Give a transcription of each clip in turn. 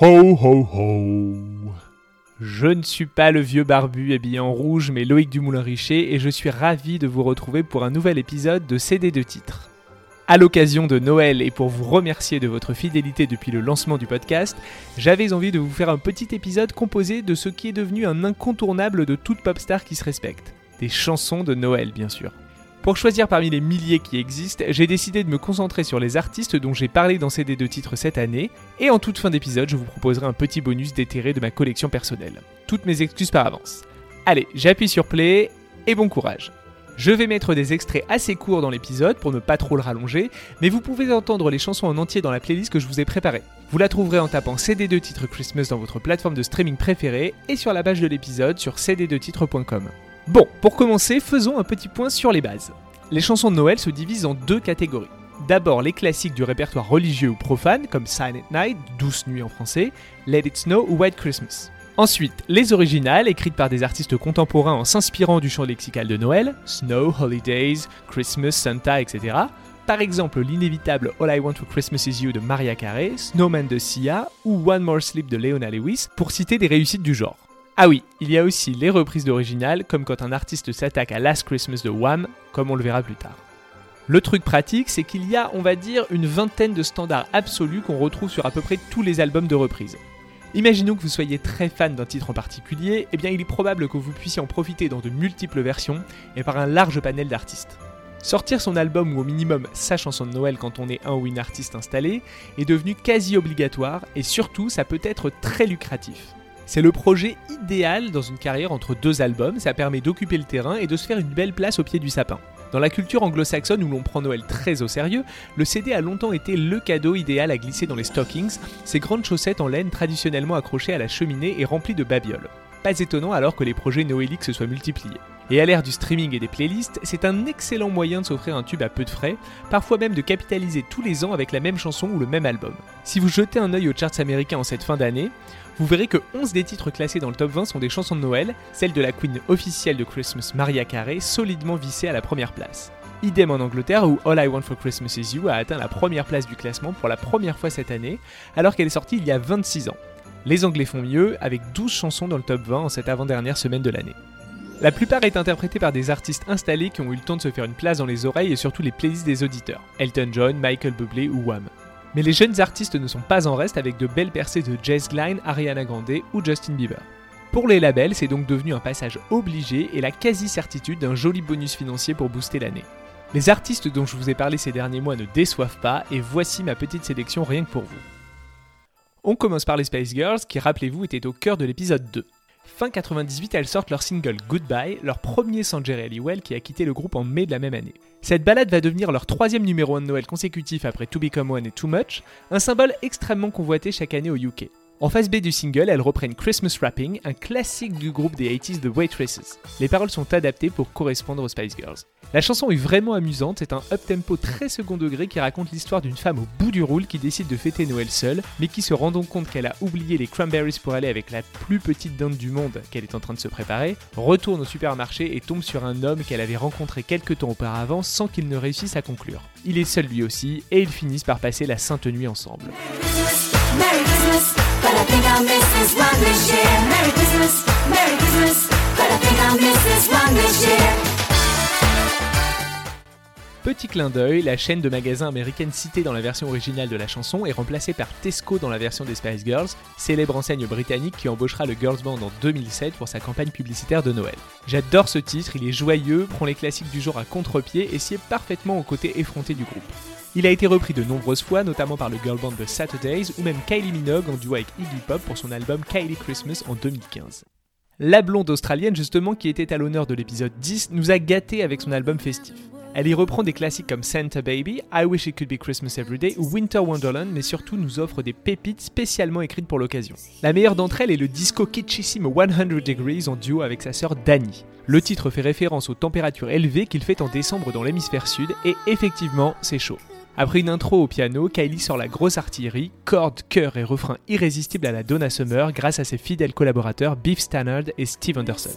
Ho ho ho Je ne suis pas le vieux barbu habillé en rouge, mais Loïc Dumoulin-Richer, et je suis ravi de vous retrouver pour un nouvel épisode de CD de titres. À l'occasion de Noël et pour vous remercier de votre fidélité depuis le lancement du podcast, j'avais envie de vous faire un petit épisode composé de ce qui est devenu un incontournable de toute pop star qui se respecte. Des chansons de Noël, bien sûr. Pour choisir parmi les milliers qui existent, j'ai décidé de me concentrer sur les artistes dont j'ai parlé dans CD de titres cette année, et en toute fin d'épisode, je vous proposerai un petit bonus déterré de ma collection personnelle. Toutes mes excuses par avance. Allez, j'appuie sur play, et bon courage. Je vais mettre des extraits assez courts dans l'épisode pour ne pas trop le rallonger, mais vous pouvez entendre les chansons en entier dans la playlist que je vous ai préparée. Vous la trouverez en tapant CD2 titres Christmas dans votre plateforme de streaming préférée et sur la page de l'épisode sur cd2titres.com. Bon, pour commencer, faisons un petit point sur les bases. Les chansons de Noël se divisent en deux catégories. D'abord les classiques du répertoire religieux ou profane, comme Silent Night, Douce Nuit en français, Let It Snow ou White Christmas. Ensuite, les originales, écrites par des artistes contemporains en s'inspirant du chant lexical de Noël, Snow, Holidays, Christmas, Santa, etc. Par exemple, l'inévitable All I Want for Christmas Is You de Maria Carey, Snowman de Sia ou One More Sleep de Leona Lewis, pour citer des réussites du genre. Ah oui, il y a aussi les reprises d'original, comme quand un artiste s'attaque à Last Christmas de Wham, comme on le verra plus tard. Le truc pratique, c'est qu'il y a, on va dire, une vingtaine de standards absolus qu'on retrouve sur à peu près tous les albums de reprise. Imaginons que vous soyez très fan d'un titre en particulier, eh bien il est probable que vous puissiez en profiter dans de multiples versions et par un large panel d'artistes. Sortir son album ou au minimum sa chanson de Noël quand on est un ou une artiste installé est devenu quasi obligatoire et surtout ça peut être très lucratif. C'est le projet idéal dans une carrière entre deux albums, ça permet d'occuper le terrain et de se faire une belle place au pied du sapin. Dans la culture anglo-saxonne où l'on prend Noël très au sérieux, le CD a longtemps été le cadeau idéal à glisser dans les stockings, ces grandes chaussettes en laine traditionnellement accrochées à la cheminée et remplies de babioles. Pas étonnant alors que les projets noéliques se soient multipliés. Et à l'ère du streaming et des playlists, c'est un excellent moyen de s'offrir un tube à peu de frais, parfois même de capitaliser tous les ans avec la même chanson ou le même album. Si vous jetez un œil aux charts américains en cette fin d'année, vous verrez que 11 des titres classés dans le top 20 sont des chansons de Noël, celle de la queen officielle de Christmas Maria Carey, solidement vissée à la première place. Idem en Angleterre où All I Want for Christmas Is You a atteint la première place du classement pour la première fois cette année, alors qu'elle est sortie il y a 26 ans. Les Anglais font mieux, avec 12 chansons dans le top 20 en cette avant-dernière semaine de l'année. La plupart est interprétée par des artistes installés qui ont eu le temps de se faire une place dans les oreilles et surtout les playlists des auditeurs. Elton John, Michael Bublé ou Wham. Mais les jeunes artistes ne sont pas en reste avec de belles percées de Jess Glynne, Ariana Grande ou Justin Bieber. Pour les labels, c'est donc devenu un passage obligé et la quasi-certitude d'un joli bonus financier pour booster l'année. Les artistes dont je vous ai parlé ces derniers mois ne déçoivent pas et voici ma petite sélection rien que pour vous. On commence par les Space Girls qui, rappelez-vous, étaient au cœur de l'épisode 2. Fin 98, elles sortent leur single Goodbye, leur premier sans Jerry Halliwell qui a quitté le groupe en mai de la même année. Cette balade va devenir leur troisième numéro 1 de Noël consécutif après To Become One et Too Much, un symbole extrêmement convoité chaque année au UK. En phase B du single, elles reprennent Christmas Rapping, un classique du groupe des 80s The Waitresses. Les paroles sont adaptées pour correspondre aux Spice Girls. La chanson est vraiment amusante, c'est un up-tempo très second degré qui raconte l'histoire d'une femme au bout du roule qui décide de fêter Noël seule, mais qui se rend donc compte qu'elle a oublié les cranberries pour aller avec la plus petite dinde du monde qu'elle est en train de se préparer, retourne au supermarché et tombe sur un homme qu'elle avait rencontré quelques temps auparavant sans qu'il ne réussisse à conclure. Il est seul lui aussi, et ils finissent par passer la sainte nuit ensemble. Think I'll miss this one this year. Merry Christmas, Merry Christmas, but I think I'll miss this one this year. Petit clin d'œil, la chaîne de magasins américaine citée dans la version originale de la chanson est remplacée par Tesco dans la version des Spice Girls, célèbre enseigne britannique qui embauchera le Girls Band en 2007 pour sa campagne publicitaire de Noël. J'adore ce titre, il est joyeux, prend les classiques du genre à contre-pied et sied parfaitement au côté effronté du groupe. Il a été repris de nombreuses fois, notamment par le girl band The Saturdays ou même Kylie Minogue en duo avec Iggy Pop pour son album Kylie Christmas en 2015. La blonde australienne, justement, qui était à l'honneur de l'épisode 10, nous a gâtés avec son album festif. Elle y reprend des classiques comme Santa Baby, I Wish It Could Be Christmas Every Day Winter Wonderland, mais surtout nous offre des pépites spécialement écrites pour l'occasion. La meilleure d'entre elles est le disco kitschissime 100 Degrees en duo avec sa sœur Dani. Le titre fait référence aux températures élevées qu'il fait en décembre dans l'hémisphère sud, et effectivement, c'est chaud. Après une intro au piano, Kylie sort la grosse artillerie, cordes, chœurs et refrains irrésistibles à la Donna Summer grâce à ses fidèles collaborateurs Beef Stannard et Steve Anderson.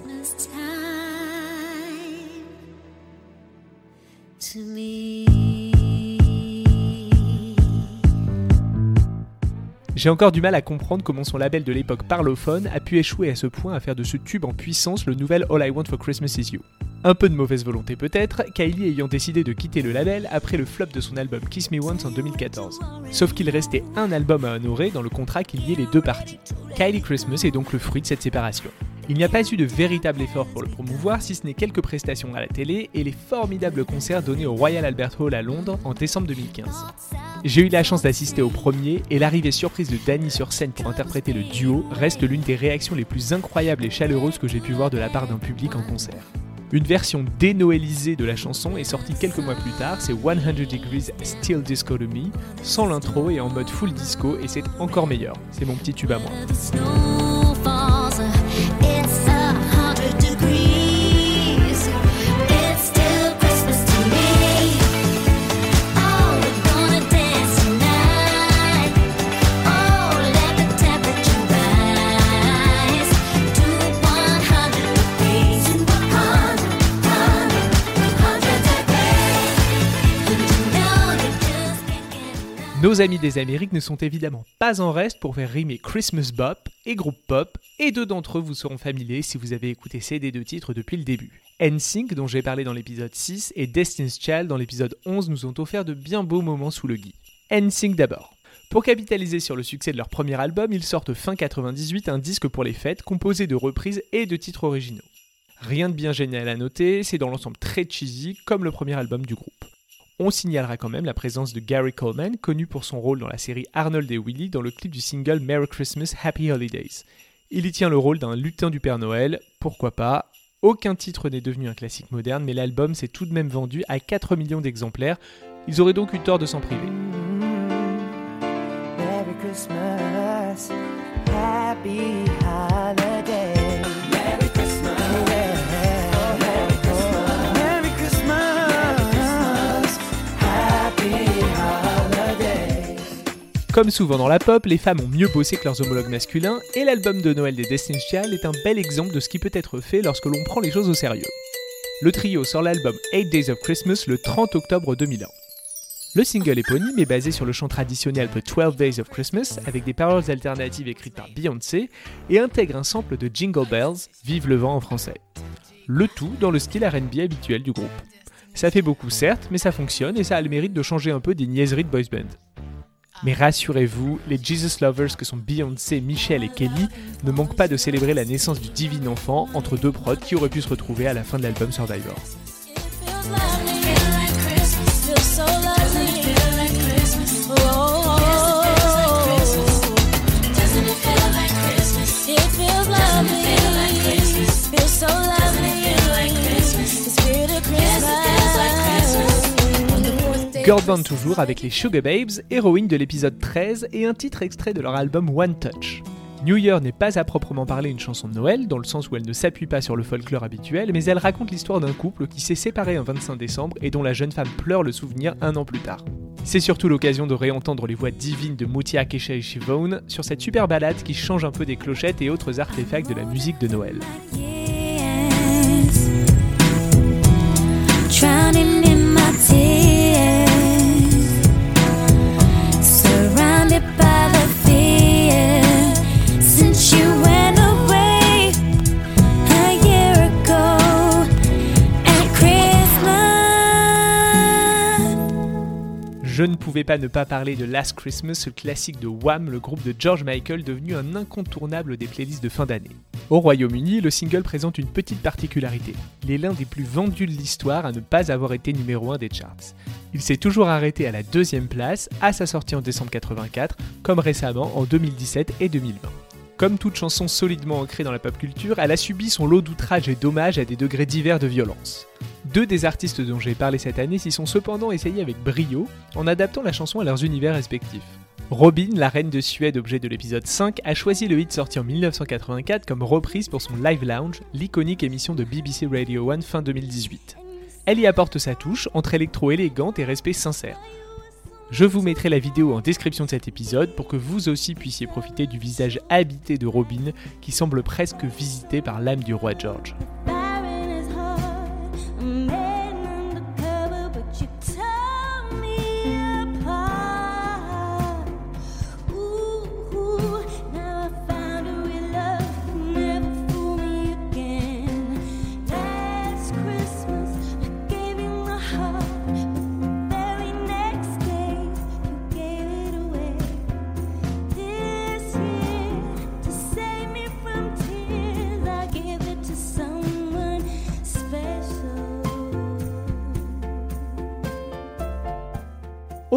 J'ai encore du mal à comprendre comment son label de l'époque parlophone a pu échouer à ce point à faire de ce tube en puissance le nouvel All I Want for Christmas Is You. Un peu de mauvaise volonté peut-être, Kylie ayant décidé de quitter le label après le flop de son album Kiss Me Once en 2014. Sauf qu'il restait un album à honorer dans le contrat qui liait les deux parties. Kylie Christmas est donc le fruit de cette séparation. Il n'y a pas eu de véritable effort pour le promouvoir, si ce n'est quelques prestations à la télé et les formidables concerts donnés au Royal Albert Hall à Londres en décembre 2015. J'ai eu la chance d'assister au premier et l'arrivée surprise de Danny sur scène pour interpréter le duo reste l'une des réactions les plus incroyables et chaleureuses que j'ai pu voir de la part d'un public en concert. Une version dénoëlisée de la chanson est sortie quelques mois plus tard, c'est 100 Degrees Still Disco to Me, sans l'intro et en mode full disco et c'est encore meilleur. C'est mon petit tube à moi. Nos amis des Amériques ne sont évidemment pas en reste pour faire rimer Christmas Bop et groupe pop, et deux d'entre eux vous seront familiers si vous avez écouté ces deux titres depuis le début. NSYNC, dont j'ai parlé dans l'épisode 6, et Destiny's Child dans l'épisode 11 nous ont offert de bien beaux moments sous le gui. NSYNC d'abord. Pour capitaliser sur le succès de leur premier album, ils sortent fin 98 un disque pour les fêtes composé de reprises et de titres originaux. Rien de bien génial à noter, c'est dans l'ensemble très cheesy comme le premier album du groupe. On signalera quand même la présence de Gary Coleman, connu pour son rôle dans la série Arnold et Willy dans le clip du single Merry Christmas, Happy Holidays. Il y tient le rôle d'un lutin du Père Noël, pourquoi pas? Aucun titre n'est devenu un classique moderne, mais l'album s'est tout de même vendu à 4 millions d'exemplaires. Ils auraient donc eu tort de s'en priver. Comme souvent dans la pop, les femmes ont mieux bossé que leurs homologues masculins, et l'album de Noël des Destiny's Child est un bel exemple de ce qui peut être fait lorsque l'on prend les choses au sérieux. Le trio sort l'album 8 Days of Christmas le 30 octobre 2001. Le single éponyme est basé sur le chant traditionnel The 12 Days of Christmas avec des paroles alternatives écrites par Beyoncé et intègre un sample de Jingle Bells, Vive le vent en français. Le tout dans le style RB habituel du groupe. Ça fait beaucoup certes, mais ça fonctionne et ça a le mérite de changer un peu des niaiseries de boys band. Mais rassurez-vous, les Jesus Lovers que sont Beyoncé, Michelle et Kelly ne manquent pas de célébrer la naissance du divin enfant entre deux prods qui auraient pu se retrouver à la fin de l'album Survivor. Girl Band toujours avec les Sugar Babes, héroïnes de l'épisode 13 et un titre extrait de leur album One Touch. New Year n'est pas à proprement parler une chanson de Noël, dans le sens où elle ne s'appuie pas sur le folklore habituel, mais elle raconte l'histoire d'un couple qui s'est séparé un 25 décembre et dont la jeune femme pleure le souvenir un an plus tard. C'est surtout l'occasion de réentendre les voix divines de Mutia Kesha Shivone sur cette super balade qui change un peu des clochettes et autres artefacts de la musique de Noël. Je ne pouvais pas ne pas parler de Last Christmas, le classique de Wham, le groupe de George Michael devenu un incontournable des playlists de fin d'année. Au Royaume-Uni, le single présente une petite particularité. Il est l'un des plus vendus de l'histoire à ne pas avoir été numéro 1 des charts. Il s'est toujours arrêté à la deuxième place à sa sortie en décembre 84, comme récemment en 2017 et 2020. Comme toute chanson solidement ancrée dans la pop culture, elle a subi son lot d'outrages et d'hommages à des degrés divers de violence. Deux des artistes dont j'ai parlé cette année s'y sont cependant essayés avec brio en adaptant la chanson à leurs univers respectifs. Robin, la reine de Suède, objet de l'épisode 5, a choisi le hit sorti en 1984 comme reprise pour son Live Lounge, l'iconique émission de BBC Radio 1 fin 2018. Elle y apporte sa touche entre électro élégante et respect sincère. Je vous mettrai la vidéo en description de cet épisode pour que vous aussi puissiez profiter du visage habité de Robin qui semble presque visité par l'âme du roi George.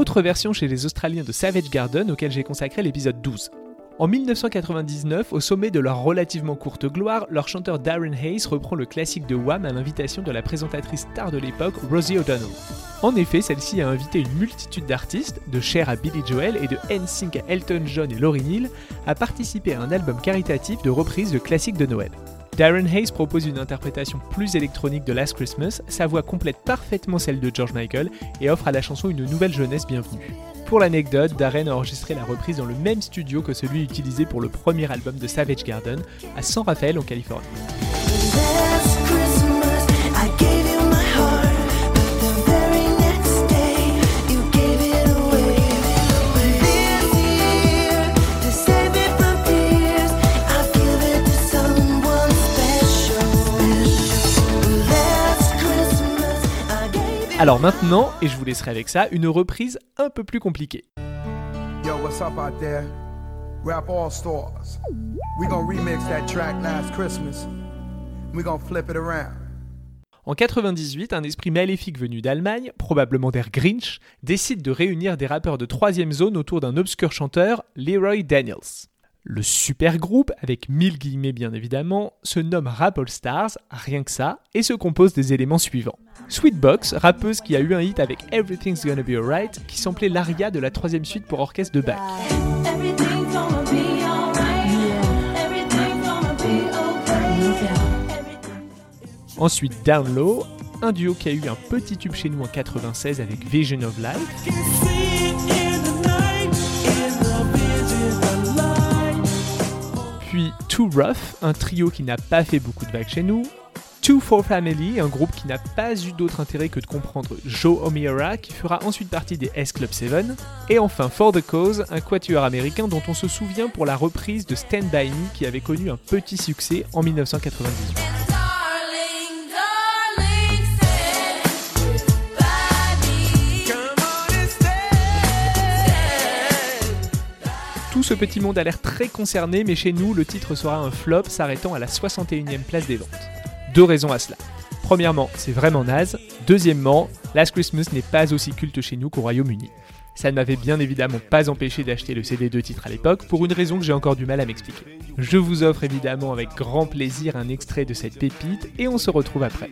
Autre version chez les Australiens de Savage Garden auquel j'ai consacré l'épisode 12. En 1999, au sommet de leur relativement courte gloire, leur chanteur Darren Hayes reprend le classique de Wham à l'invitation de la présentatrice star de l'époque, Rosie O'Donnell. En effet, celle-ci a invité une multitude d'artistes, de Cher à Billy Joel et de NSYNC à Elton John et Lauryn Hill, à participer à un album caritatif de reprise de classiques de Noël. Darren Hayes propose une interprétation plus électronique de Last Christmas, sa voix complète parfaitement celle de George Michael et offre à la chanson une nouvelle jeunesse bienvenue. Pour l'anecdote, Darren a enregistré la reprise dans le même studio que celui utilisé pour le premier album de Savage Garden, à San Rafael en Californie. Alors maintenant, et je vous laisserai avec ça, une reprise un peu plus compliquée. Yo, what's up out there? Rap All Stars. We gonna remix that track Last Christmas. We gonna flip it around. En 98, un esprit maléfique venu d'Allemagne, probablement der Grinch, décide de réunir des rappeurs de troisième zone autour d'un obscur chanteur, Leroy Daniels. Le super groupe, avec mille guillemets bien évidemment, se nomme Rap All Stars, rien que ça, et se compose des éléments suivants. Sweetbox, rappeuse qui a eu un hit avec Everything's Gonna Be Alright, qui samplait l'aria de la troisième suite pour orchestre de Bach. Ensuite Down Low, un duo qui a eu un petit tube chez nous en 96 avec Vision of Life. Too Rough, un trio qui n'a pas fait beaucoup de vagues chez nous. Two for Family, un groupe qui n'a pas eu d'autre intérêt que de comprendre Joe O'Meara, qui fera ensuite partie des S Club 7. Et enfin For the Cause, un quatuor américain dont on se souvient pour la reprise de Stand By Me qui avait connu un petit succès en 1998. Ce petit monde a l'air très concerné, mais chez nous, le titre sera un flop s'arrêtant à la 61e place des ventes. Deux raisons à cela. Premièrement, c'est vraiment naze. Deuxièmement, Last Christmas n'est pas aussi culte chez nous qu'au Royaume-Uni. Ça ne m'avait bien évidemment pas empêché d'acheter le CD de titre à l'époque, pour une raison que j'ai encore du mal à m'expliquer. Je vous offre évidemment avec grand plaisir un extrait de cette pépite, et on se retrouve après.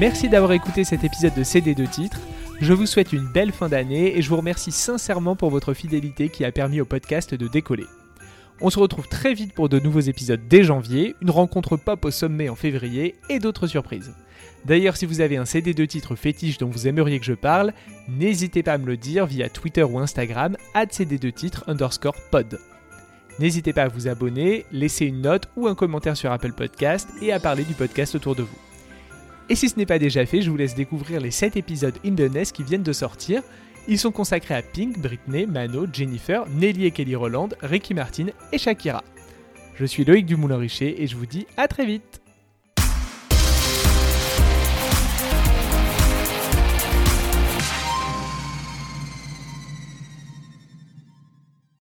Merci d'avoir écouté cet épisode de CD de titres. Je vous souhaite une belle fin d'année et je vous remercie sincèrement pour votre fidélité qui a permis au podcast de décoller. On se retrouve très vite pour de nouveaux épisodes dès janvier, une rencontre pop au sommet en février et d'autres surprises. D'ailleurs, si vous avez un CD de titres fétiche dont vous aimeriez que je parle, n'hésitez pas à me le dire via Twitter ou Instagram, cd de titres underscore pod. N'hésitez pas à vous abonner, laisser une note ou un commentaire sur Apple Podcast et à parler du podcast autour de vous. Et si ce n'est pas déjà fait, je vous laisse découvrir les 7 épisodes In qui viennent de sortir. Ils sont consacrés à Pink, Britney, Mano, Jennifer, Nelly et Kelly Roland, Ricky Martin et Shakira. Je suis Loïc Dumoulin-Richer et je vous dis à très vite